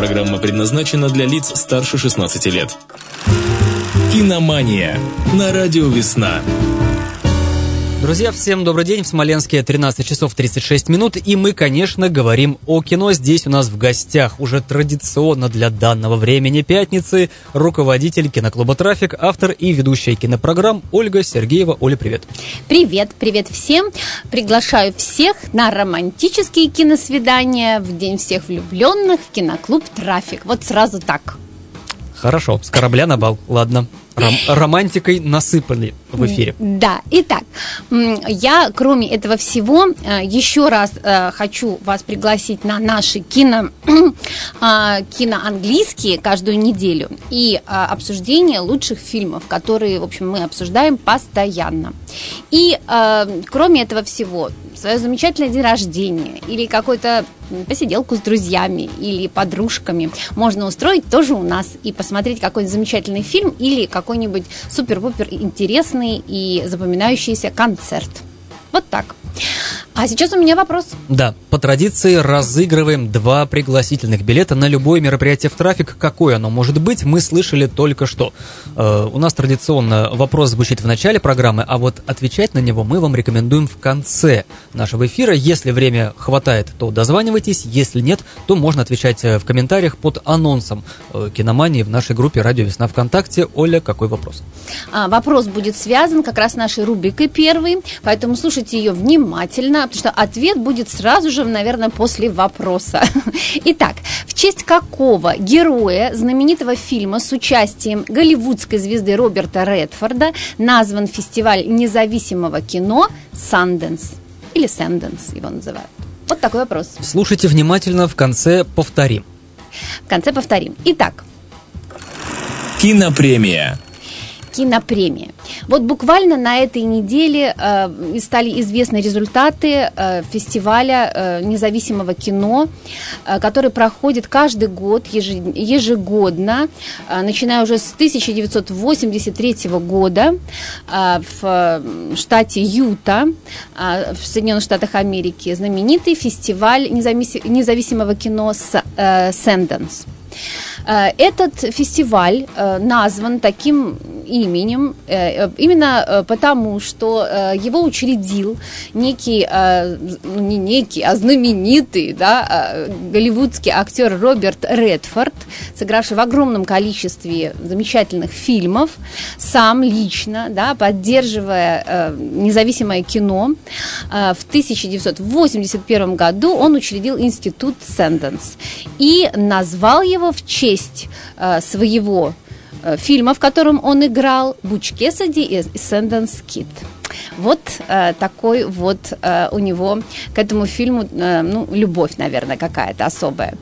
Программа предназначена для лиц старше 16 лет. Киномания на радио «Весна». Друзья, всем добрый день. В Смоленске 13 часов 36 минут. И мы, конечно, говорим о кино. Здесь у нас в гостях уже традиционно для данного времени пятницы руководитель киноклуба «Трафик», автор и ведущая кинопрограмм Ольга Сергеева. Оля, привет. Привет, привет всем. Приглашаю всех на романтические киносвидания в День всех влюбленных в киноклуб «Трафик». Вот сразу так. Хорошо, с корабля на бал. Ладно. Ром- романтикой насыпали в эфире. Да, итак, я, кроме этого всего, э, еще раз э, хочу вас пригласить на наши кино, а, киноанглийские каждую неделю и а, обсуждение лучших фильмов, которые, в общем, мы обсуждаем постоянно. И, э, кроме этого всего, свое замечательное день рождения или какой-то посиделку с друзьями или подружками можно устроить тоже у нас и посмотреть какой-нибудь замечательный фильм или какой-нибудь супер-пупер интересный и запоминающийся концерт. Вот так. А сейчас у меня вопрос. Да, по традиции разыгрываем два пригласительных билета на любое мероприятие в трафик. Какое оно может быть, мы слышали только что. Э, у нас традиционно вопрос звучит в начале программы, а вот отвечать на него мы вам рекомендуем в конце нашего эфира. Если время хватает, то дозванивайтесь, если нет, то можно отвечать э, в комментариях под анонсом э, киномании в нашей группе «Радио Весна ВКонтакте». Оля, какой вопрос? А, вопрос будет связан как раз с нашей рубрикой первой, поэтому слушайте ее внимательно, потому что ответ будет сразу же, наверное, после вопроса. Итак, в честь какого героя знаменитого фильма с участием голливудской звезды Роберта Редфорда назван фестиваль независимого кино «Санденс» или «Сэнденс» его называют? Вот такой вопрос. Слушайте внимательно, в конце повторим. В конце повторим. Итак, Кинопремия. кинопремия. Вот буквально на этой неделе э, стали известны результаты э, фестиваля э, независимого кино, э, который проходит каждый год, ежегодно, э, начиная уже с 1983 года э, в штате Юта, э, в Соединенных Штатах Америки, знаменитый фестиваль независи- независимого кино с, э. Э, Этот фестиваль э, назван таким именем э, э, именно э, потому, что его учредил некий, не некий, а знаменитый да, голливудский актер Роберт Редфорд, сыгравший в огромном количестве замечательных фильмов, сам лично, да, поддерживая независимое кино. В 1981 году он учредил институт Sundance и назвал его в честь своего фильма, в котором он играл, Буч Кесади и Сэнденс Кит. Вот э, такой вот э, у него к этому фильму, э, ну, любовь, наверное, какая-то особая.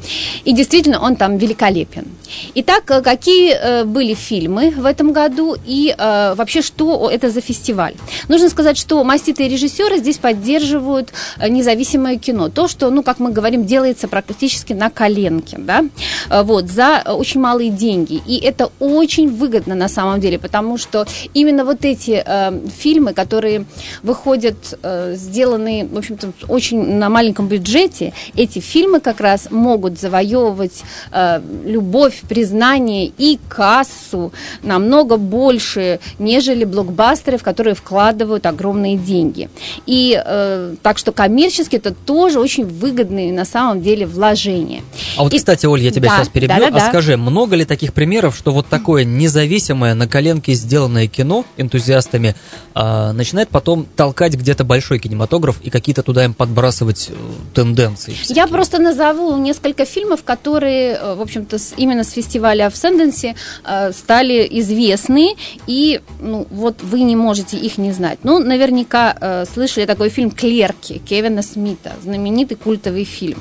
И действительно, он там великолепен. Итак, э, какие э, были фильмы в этом году и э, вообще, что это за фестиваль? Нужно сказать, что маститые режиссеры здесь поддерживают э, независимое кино. То, что, ну, как мы говорим, делается практически на коленке, да, Э, вот, за очень малые деньги. И это очень выгодно на самом деле, потому что именно вот эти э, фильмы, которые выходят, э, сделанные, в общем-то, очень на маленьком бюджете, эти фильмы как раз могут завоевывать э, любовь, признание и кассу намного больше, нежели блокбастеры, в которые вкладывают огромные деньги. И э, так что коммерчески это тоже очень выгодные на самом деле вложения. А вот, И- кстати, Оль, я тебя Да, сейчас перебью. да-да-да. А скажи, много ли таких примеров, что вот такое независимое на коленке сделанное кино энтузиастами а, начинает потом толкать где-то большой кинематограф и какие-то туда им подбрасывать э, тенденции? Я всякие? просто назову несколько фильмов, которые, э, в общем-то, именно с фестиваля в Сенденсе э, стали известны, и ну, вот вы не можете их не знать. Ну, наверняка слышали такой фильм «Клерки» Кевина Смита, знаменитый культовый фильм.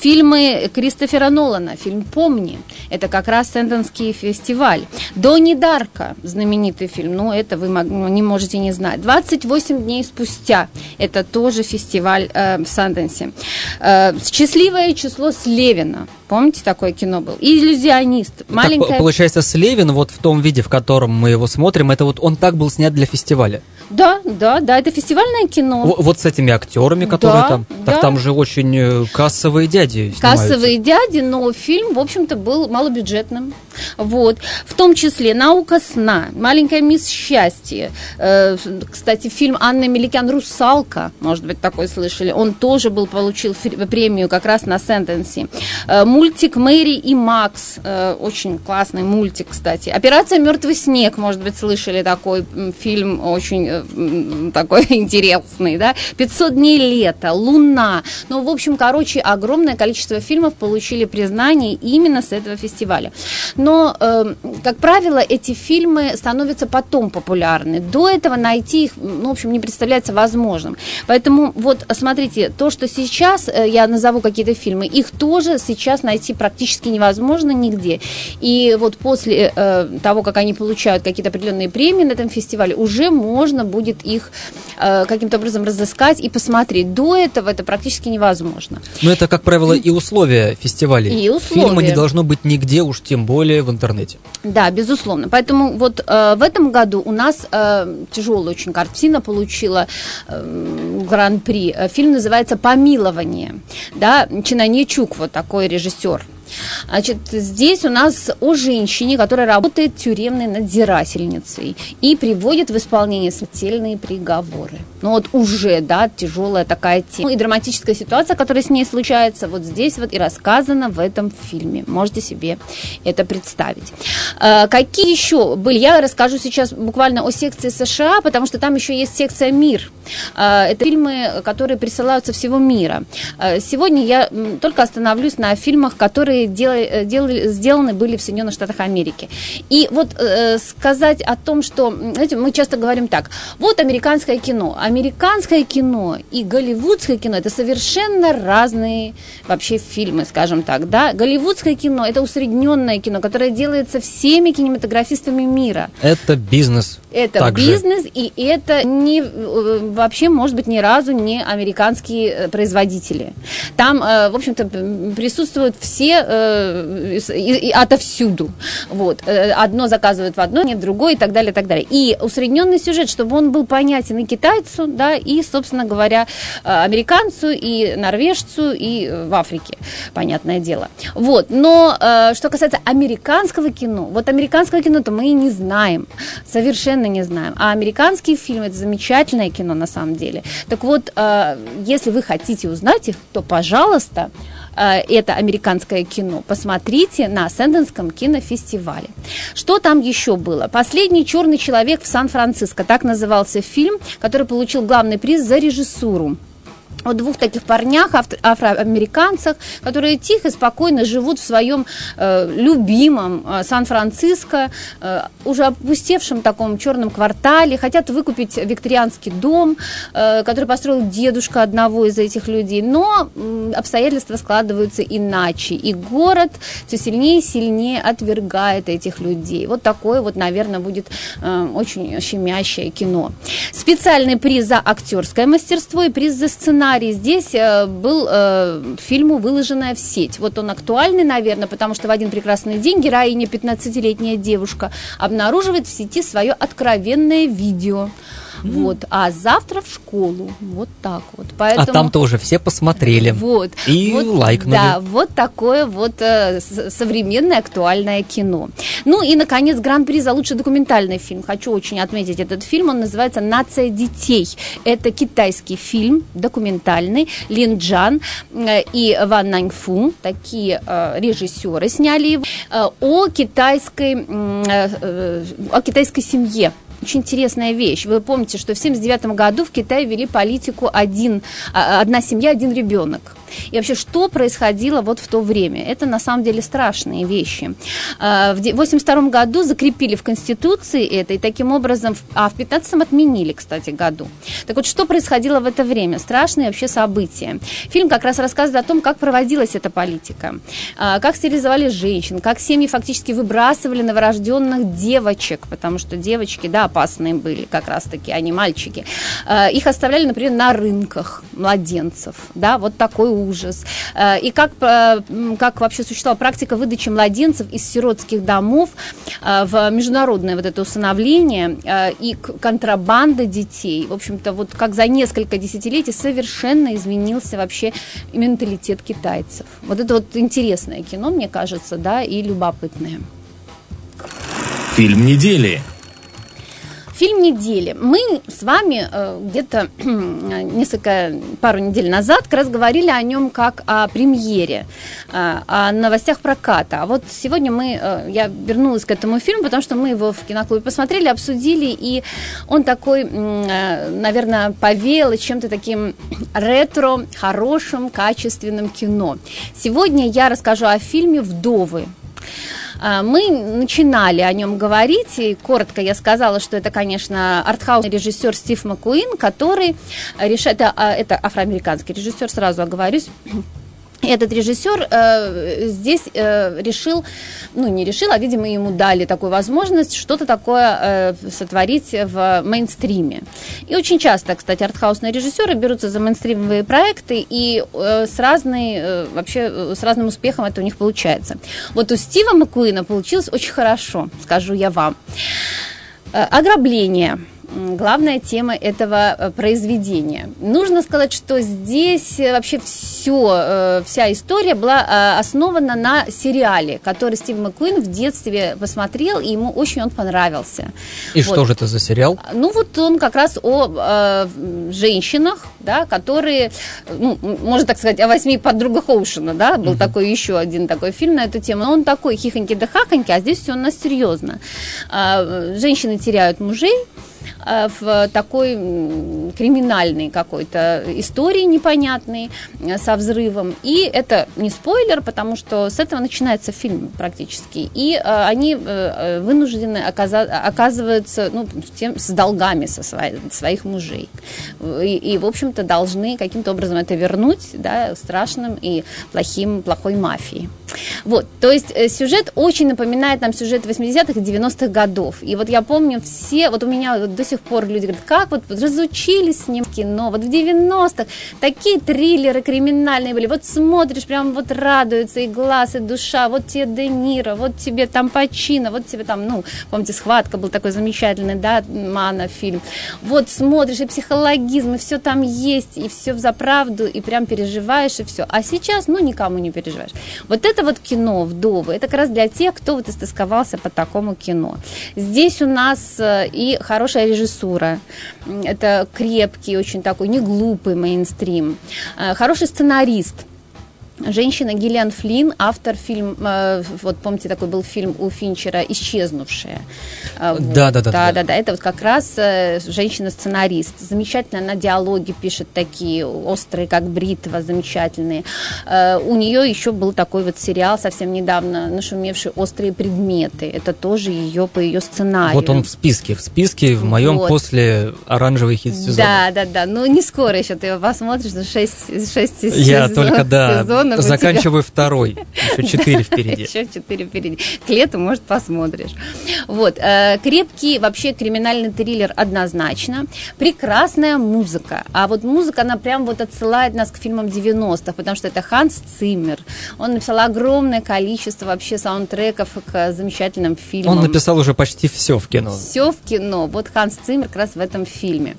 Фильмы Кристофера Нолана, фильм «Помни», это как раз Сенденский фестиваль. «Донни Дарка», знаменитый фильм, ну, это вы ну, не можете можете не знать. 28 дней спустя, это тоже фестиваль э, в Санденсе. Э, «Счастливое число Слевина». Помните, такое кино было? «Иллюзионист». Маленькая... Так, получается, Слевин вот в том виде, в котором мы его смотрим, это вот он так был снят для фестиваля. Да, да, да, это фестивальное кино. В, вот с этими актерами, которые да, там. Да. Так там же очень э, кассовые дяди. Снимаются. Кассовые дяди, но фильм, в общем-то, был малобюджетным. Вот. В том числе «Наука сна», «Маленькая мисс счастье». Э, кстати, фильм Анны Меликян «Русалка», может быть, такой слышали. Он тоже был, получил премию как раз на Сентенси. Э, мультик «Мэри и Макс». Э, очень классный мультик, кстати. «Операция «Мертвый снег», может быть, слышали такой фильм, очень э, такой интересный, да. «500 дней лета», «Луна». Ну, в общем, короче, огромное количество фильмов получили признание именно с этого фестиваля. Но, э, как правило, эти фильмы становятся потом популярны. До этого найти их, ну, в общем, не представляется возможным. Поэтому вот, смотрите, то, что сейчас э, я назову какие-то фильмы, их тоже сейчас найти практически невозможно нигде. И вот после э, того, как они получают какие-то определенные премии на этом фестивале, уже можно будет их э, каким-то образом разыскать и посмотреть. До этого это практически невозможно. Но это, как правило, и условия фестивалей. И условия. Фильма не должно быть нигде, уж тем более в интернете. Да, безусловно. Поэтому вот э, в этом году у нас э, тяжелая очень картина получила э, гран-при. Фильм называется «Помилование». Да, Чинанечук, вот такой режиссер. Значит, здесь у нас о женщине, которая работает тюремной надзирательницей и приводит в исполнение смертельные приговоры. Ну вот уже, да, тяжелая такая тема. И драматическая ситуация, которая с ней случается, вот здесь вот и рассказана в этом фильме. Можете себе это представить. А, какие еще были? Я расскажу сейчас буквально о секции США, потому что там еще есть секция «Мир». А, это фильмы, которые присылаются всего мира. А, сегодня я только остановлюсь на фильмах, которые которые делали, делали, сделаны были в Соединенных Штатах Америки. И вот э, сказать о том, что, знаете, мы часто говорим так, вот американское кино. Американское кино и голливудское кино – это совершенно разные вообще фильмы, скажем так, да. Голливудское кино – это усредненное кино, которое делается всеми кинематографистами мира. Это бизнес. Это также. бизнес, и это не, э, вообще, может быть, ни разу не американские э, производители. Там, э, в общем-то, присутствуют все э, и, и отовсюду. Вот. Э, одно заказывают в одно, нет другое и так далее, и так далее. И усредненный сюжет, чтобы он был понятен и китайцу, да, и, собственно говоря, э, американцу, и норвежцу, и в Африке, понятное дело. Вот. Но э, что касается американского кино, вот американского кино-то мы и не знаем, совершенно не знаем. А американские фильмы – это замечательное кино на самом деле. Так вот, э, если вы хотите узнать их, то, пожалуйста, Э, это американское кино, посмотрите на Сэнденском кинофестивале. Что там еще было? «Последний черный человек в Сан-Франциско», так назывался фильм, который получил главный приз за режиссуру о двух таких парнях, афроамериканцах, которые тихо, спокойно живут в своем э, любимом э, Сан-Франциско, э, уже опустевшем таком черном квартале, хотят выкупить викторианский дом, э, который построил дедушка одного из этих людей, но э, обстоятельства складываются иначе, и город все сильнее и сильнее отвергает этих людей. Вот такое вот, наверное, будет э, очень щемящее кино. Специальный приз за актерское мастерство и приз за сценарий сценарий здесь э, был э, фильму «Выложенная в сеть». Вот он актуальный, наверное, потому что в один прекрасный день героиня, 15-летняя девушка, обнаруживает в сети свое откровенное видео – Mm-hmm. Вот. А завтра в школу. Вот так вот. Поэтому... А там тоже все посмотрели. Вот. И вот, лайкнули. Да, вот такое вот э, современное актуальное кино. Ну и, наконец, гран-при за лучший документальный фильм. Хочу очень отметить этот фильм. Он называется «Нация детей». Это китайский фильм, документальный. Лин Джан э, и Ван Наньфу, такие э, режиссеры, сняли его, э, о китайской, э, э, о китайской семье очень интересная вещь. Вы помните, что в 1979 году в Китае ввели политику один, а, одна семья, один ребенок. И вообще, что происходило вот в то время? Это на самом деле страшные вещи. В 1982 году закрепили в Конституции это, и таким образом, а в 15 отменили, кстати, году. Так вот, что происходило в это время? Страшные вообще события. Фильм как раз рассказывает о том, как проводилась эта политика, как стерилизовали женщин, как семьи фактически выбрасывали новорожденных девочек, потому что девочки, да, опасные были как раз-таки, а не мальчики. Их оставляли, например, на рынках младенцев, да, вот такой ужас. И как, как вообще существовала практика выдачи младенцев из сиротских домов в международное вот это усыновление и контрабанда детей. В общем-то, вот как за несколько десятилетий совершенно изменился вообще менталитет китайцев. Вот это вот интересное кино, мне кажется, да, и любопытное. Фильм недели. Фильм недели. Мы с вами э, где-то несколько, пару недель назад как раз говорили о нем как о премьере, э, о новостях проката. А вот сегодня мы, э, я вернулась к этому фильму, потому что мы его в киноклубе посмотрели, обсудили, и он такой, э, наверное, повеял чем-то таким ретро, хорошим, качественным кино. Сегодня я расскажу о фильме «Вдовы». А, мы начинали о нем говорить, и коротко я сказала, что это, конечно, артхаусный режиссер Стив Маккуин, который решает, это, а, это афроамериканский режиссер, сразу оговорюсь, этот режиссер э, здесь э, решил, ну не решил, а видимо ему дали такую возможность что-то такое э, сотворить в мейнстриме. И очень часто, кстати, артхаусные режиссеры берутся за мейнстримовые проекты и э, с разной, э, вообще э, с разным успехом это у них получается. Вот у Стива Маккуина получилось очень хорошо, скажу я вам. Э, ограбление главная тема этого э, произведения. Нужно сказать, что здесь э, вообще все, э, вся история была основана на сериале, который Стив Маккуин в детстве посмотрел, и ему очень он понравился. И вот. что же это за сериал? Ну вот он как раз о э, женщинах, да, которые, ну, можно так сказать, о восьми подругах Оушена, да, был угу. такой еще один такой фильм на эту тему. Но он такой хихоньки да хахоньки, а здесь все у нас серьезно. Э, женщины теряют мужей, в такой криминальной какой-то истории непонятной э, со взрывом. И это не спойлер, потому что с этого начинается фильм практически. И э, они вынуждены оказываются ну, тем, с долгами со свои, своих мужей. И, и, в общем-то, должны каким-то образом это вернуть да, страшным и плохим, плохой мафии. Вот, то есть сюжет очень напоминает нам сюжет 80-х и 90-х годов. И вот я помню все, вот у меня вот до сих пор люди говорят, как вот разучились с ним кино, вот в 90-х такие триллеры криминальные были, вот смотришь, прям вот радуется и глаз, и душа, вот тебе Де Ниро, вот тебе там Пачино, вот тебе там, ну, помните, «Схватка» был такой замечательный, да, Мана фильм, вот смотришь, и психологизм, и все там есть, и все за правду, и прям переживаешь, и все. А сейчас, ну, никому не переживаешь. Вот это вот кино «Вдовы», это как раз для тех, кто вот истосковался по такому кино. Здесь у нас э, и хорошая режиссура. Это крепкий, очень такой неглупый мейнстрим. Э, хороший сценарист – Женщина Гиллиан Флинн, автор фильм, э, вот помните, такой был фильм у Финчера «Исчезнувшая». Э, вот. Да, да, да, да, да, да. Это вот как раз э, женщина-сценарист. Замечательно, она диалоги пишет такие, острые, как бритва, замечательные. У нее еще был такой вот сериал совсем недавно, нашумевший «Острые предметы». Это тоже ее по ее сценарию. Вот он в списке, в списке в моем вот. после оранжевый хит сезона. Да, да, да. Ну, не скоро еще ты его посмотришь, 6, 6 Я сезон, только, да, сезон Антонов. Заканчиваю второй. Еще четыре впереди. Еще четыре впереди. К лету, может, посмотришь. Вот. Э, крепкий вообще криминальный триллер однозначно. Прекрасная музыка. А вот музыка, она прям вот отсылает нас к фильмам 90-х, потому что это Ханс Циммер. Он написал огромное количество вообще саундтреков к замечательным фильмам. Он написал уже почти все в кино. Все в кино. Вот Ханс Циммер как раз в этом фильме.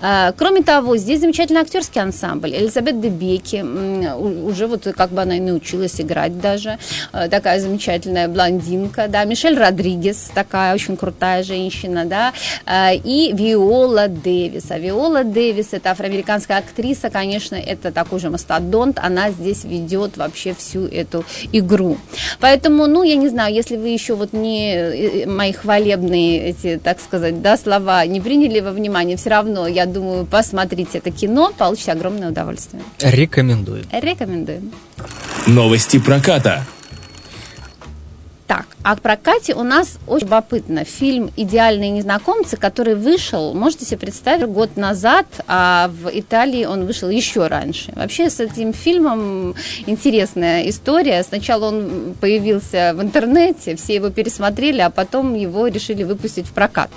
Э, кроме того, здесь замечательный актерский ансамбль. Элизабет Дебеки уже вот вот как бы она и научилась играть даже. Э, такая замечательная блондинка, да. Мишель Родригес, такая очень крутая женщина, да. Э, и Виола Дэвис. А Виола Дэвис, это афроамериканская актриса, конечно, это такой же мастодонт. Она здесь ведет вообще всю эту игру. Поэтому, ну, я не знаю, если вы еще вот не э, мои хвалебные эти, так сказать, да, слова не приняли во внимание, все равно, я думаю, посмотрите это кино, получите огромное удовольствие. Рекомендую. Рекомендуем. Новости проката. Так, а к прокате у нас очень любопытно. Фильм «Идеальные незнакомцы», который вышел, можете себе представить, год назад, а в Италии он вышел еще раньше. Вообще с этим фильмом интересная история. Сначала он появился в интернете, все его пересмотрели, а потом его решили выпустить в прокат.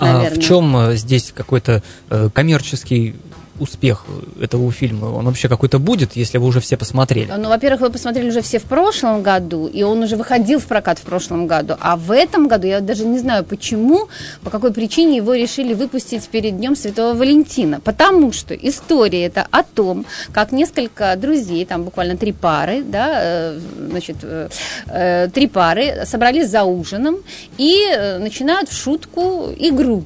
Наверное. А в чем э, здесь какой-то э, коммерческий успех этого фильма? Он вообще какой-то будет, если вы уже все посмотрели? Ну, во-первых, вы посмотрели уже все в прошлом году, и он уже выходил в прокат в прошлом году. А в этом году, я даже не знаю почему, по какой причине его решили выпустить перед Днем Святого Валентина. Потому что история это о том, как несколько друзей, там буквально три пары, да, э, значит, э, э, три пары собрались за ужином и начинают в шутку игру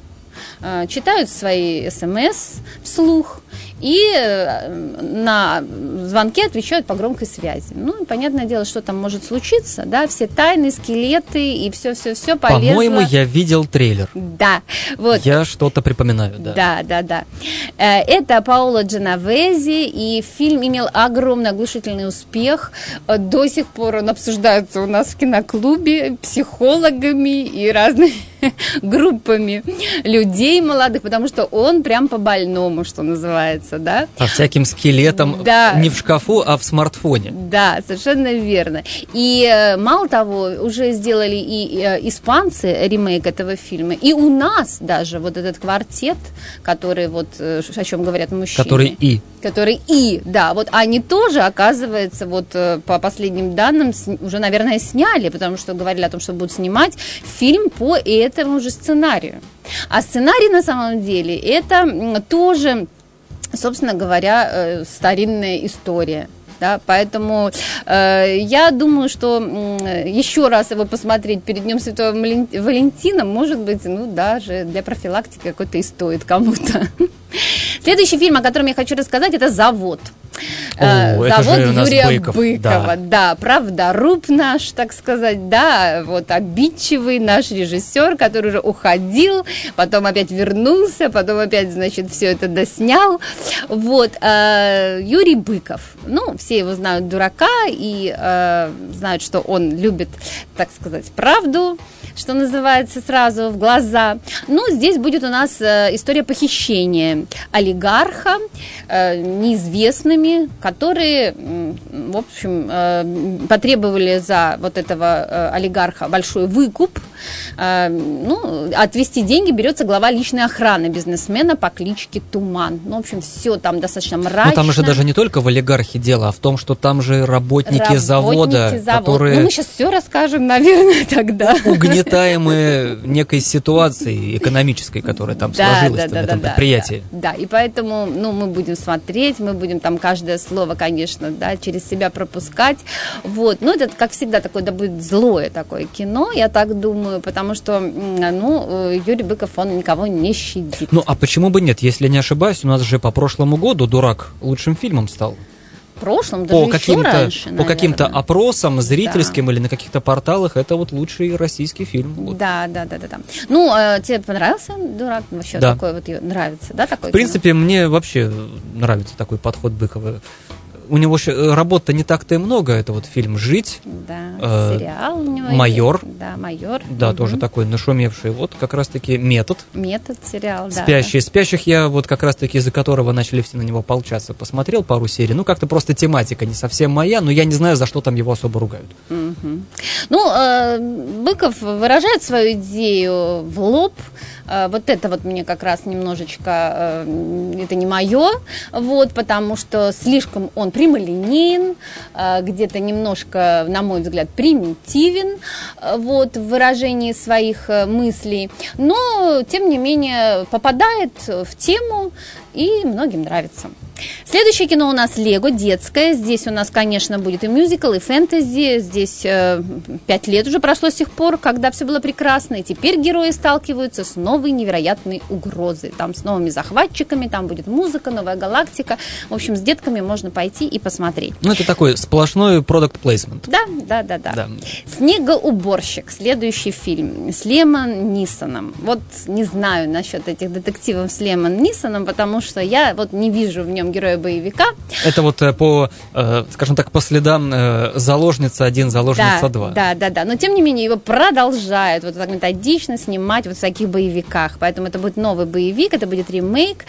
читают свои смс вслух, и э, на звонки отвечают по громкой связи. Ну, понятное дело, что там может случиться, да, все тайны, скелеты и все-все-все полезло. По-моему, я видел трейлер. Да, вот. Я что-то припоминаю, да. Да, да, да. Э, это Паоло Дженовези, и фильм имел огромный оглушительный успех. Э, до сих пор он обсуждается у нас в киноклубе психологами и разными группами людей молодых, потому что он прям по больному, что называется, да. По всяким скелетам да. не в шкафу, а в смартфоне. Да, совершенно верно. И э, мало того, уже сделали и э, испанцы ремейк этого фильма, и у нас даже вот этот квартет, который вот, э, о чем говорят мужчины. Который и. Который и, да, вот они тоже, оказывается, вот по последним данным, уже, наверное, сняли, потому что говорили о том, что будут снимать фильм по этому же сценарию. А сценарий на самом деле это тоже, собственно говоря, э, старинная история. Да, поэтому э, я думаю, что э, еще раз его посмотреть перед Днем Святого Валентина, может быть, ну, даже для профилактики какой-то и стоит кому-то. Следующий фильм, о котором я хочу рассказать, это «Завод». О, завод Юрия Быков. Быкова. Да. да, правда, руб наш, так сказать, да, вот обидчивый наш режиссер, который уже уходил, потом опять вернулся, потом опять, значит, все это доснял. Вот, э, Юрий Быков, ну, все его знают дурака и э, знают, что он любит, так сказать, правду, что называется, сразу в глаза. Ну, здесь будет у нас э, история похищения олигарха э, неизвестными, которые, в общем, э, потребовали за вот этого э, олигарха большой выкуп. Э, ну, отвести деньги берется глава личной охраны бизнесмена по кличке Туман. Ну, в общем, все там достаточно мрачно. Ну, там же даже не только в олигархе дело, а в том, что там же работники, работники завода, завод. которые... Ну, мы сейчас все расскажем, наверное, тогда. Угнетаемые некой ситуацией экономической, которая там да, сложилась да, да, в этом да, предприятии. Да, да, и поэтому ну, мы будем смотреть, мы будем там каждое слово, конечно, да, через себя пропускать. Вот. Ну, это, как всегда, такое, да, будет злое такое кино, я так думаю, потому что, ну, э, Юрий Быков, он никого не щадит. Ну, а почему бы нет? Если не ошибаюсь, у нас же по прошлому году «Дурак» лучшим фильмом стал прошлом, даже по каким-то, раньше, По каким-то опросам зрительским да. или на каких-то порталах это вот лучший российский фильм. Вот. Да, да, да, да, да. Ну, э, тебе понравился «Дурак»? Вообще да. такой вот нравится, да, такой? В принципе, мне вообще нравится такой подход Быкова у него э, работы не так-то и много. Это вот фильм «Жить». Да, э, сериал у него. «Майор». Есть. Да, «Майор». Да, угу. тоже такой нашумевший. Вот как раз-таки «Метод». «Метод» сериал, да. «Спящие». «Спящих» я вот как раз-таки из-за которого начали все на него полчаса посмотрел пару серий. Ну, как-то просто тематика не совсем моя, но я не знаю, за что там его особо ругают. Угу. Ну, э, Быков выражает свою идею в лоб, Э, вот это вот мне как раз немножечко, э, это не мое, вот, потому что слишком он прямолинеен, э, где-то немножко, на мой взгляд, примитивен, вот, в выражении своих мыслей, но, тем не менее, попадает в тему и многим нравится. Следующее кино у нас Лего, детское. Здесь у нас, конечно, будет и мюзикл, и фэнтези. Здесь э, пять лет уже прошло с тех пор, когда все было прекрасно. И теперь герои сталкиваются с новой невероятной угрозой. Там с новыми захватчиками, там будет музыка, новая галактика. В общем, с детками можно пойти и посмотреть. Ну, это такой сплошной продукт плейсмент. Да, да, да, да. да. Снегоуборщик. Следующий фильм с Лемон Нисоном. Вот не знаю насчет этих детективов с Лемон Нисоном, потому что я вот не вижу в нем героя боевика. Это вот э, по, э, скажем так, по следам э, заложница один, заложница да, два. Да, да, да. Но тем не менее его продолжают вот так методично снимать вот в таких боевиках. Поэтому это будет новый боевик, это будет ремейк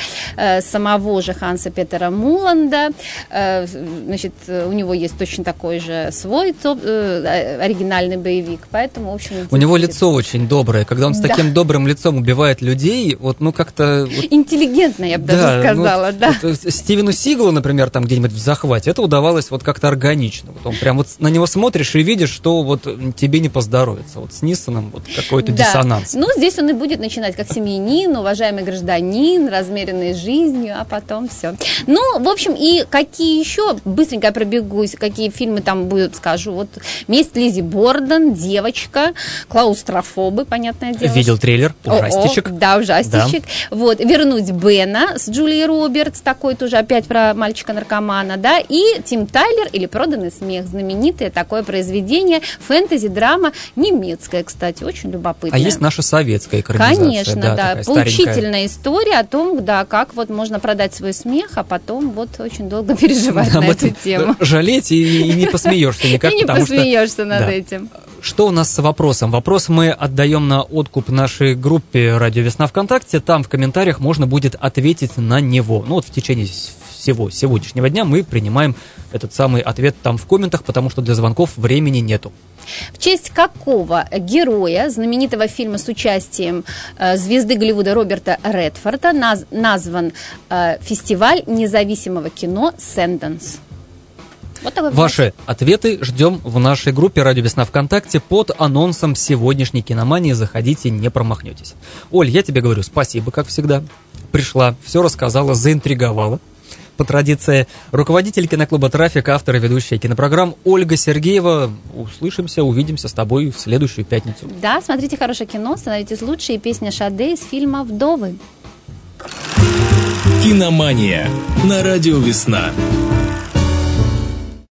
самого же Ханса Петера Муланда. Значит, у него есть точно такой же свой оригинальный боевик. Поэтому, в общем... У него лицо очень доброе. Когда он с таким да. добрым лицом убивает людей, вот, ну, как-то... Интеллигентно, я бы да, даже сказала, ну, да. Вот, Стивену Сиглу, например, там где-нибудь в захвате, это удавалось вот как-то органично. Вот он прям вот на него смотришь и видишь, что вот тебе не поздоровится. Вот с Нисоном вот какой-то да. диссонанс. Ну, здесь он и будет начинать как семьянин, уважаемый гражданин, размеренный жизнью, а потом все. Ну, в общем, и какие еще, быстренько я пробегусь, какие фильмы там будут, скажу. Вот «Месть Лизи Борден», «Девочка», «Клаустрофобы», понятное дело. Видел трейлер, ужастичек. О, -о да, ужастичек. Да. Вот, «Вернуть Бена» с Джулией Робертс, такой тоже опять про мальчика-наркомана, да, и Тим Тайлер или «Проданный смех», знаменитое такое произведение, фэнтези-драма, немецкая, кстати, очень любопытная. А есть наша советская экранизация. Конечно, да, да поучительная старенькая. история о том, да, как вот можно продать свой смех, а потом вот очень долго переживать на эту тему. Жалеть и, и не посмеешься никак, И не посмеешься над да. этим. Что у нас с вопросом? Вопрос мы отдаем на откуп нашей группе «Радио Весна ВКонтакте». Там в комментариях можно будет ответить на него. Ну вот в течение всего сегодняшнего дня мы принимаем этот самый ответ там в комментах, потому что для звонков времени нету. В честь какого героя знаменитого фильма с участием э, звезды Голливуда Роберта Редфорда наз, назван э, фестиваль независимого кино «Сэнденс»? Вот Ваши ответы ждем в нашей группе «Радио Весна ВКонтакте» под анонсом сегодняшней киномании. Заходите, не промахнетесь. Оль, я тебе говорю спасибо, как всегда. Пришла, все рассказала, заинтриговала. По традиции, руководитель киноклуба «Трафик», автор и ведущая кинопрограмм Ольга Сергеева. Услышимся, увидимся с тобой в следующую пятницу. Да, смотрите хорошее кино, становитесь лучше. И песня Шаде из фильма «Вдовы». Киномания на радио «Весна».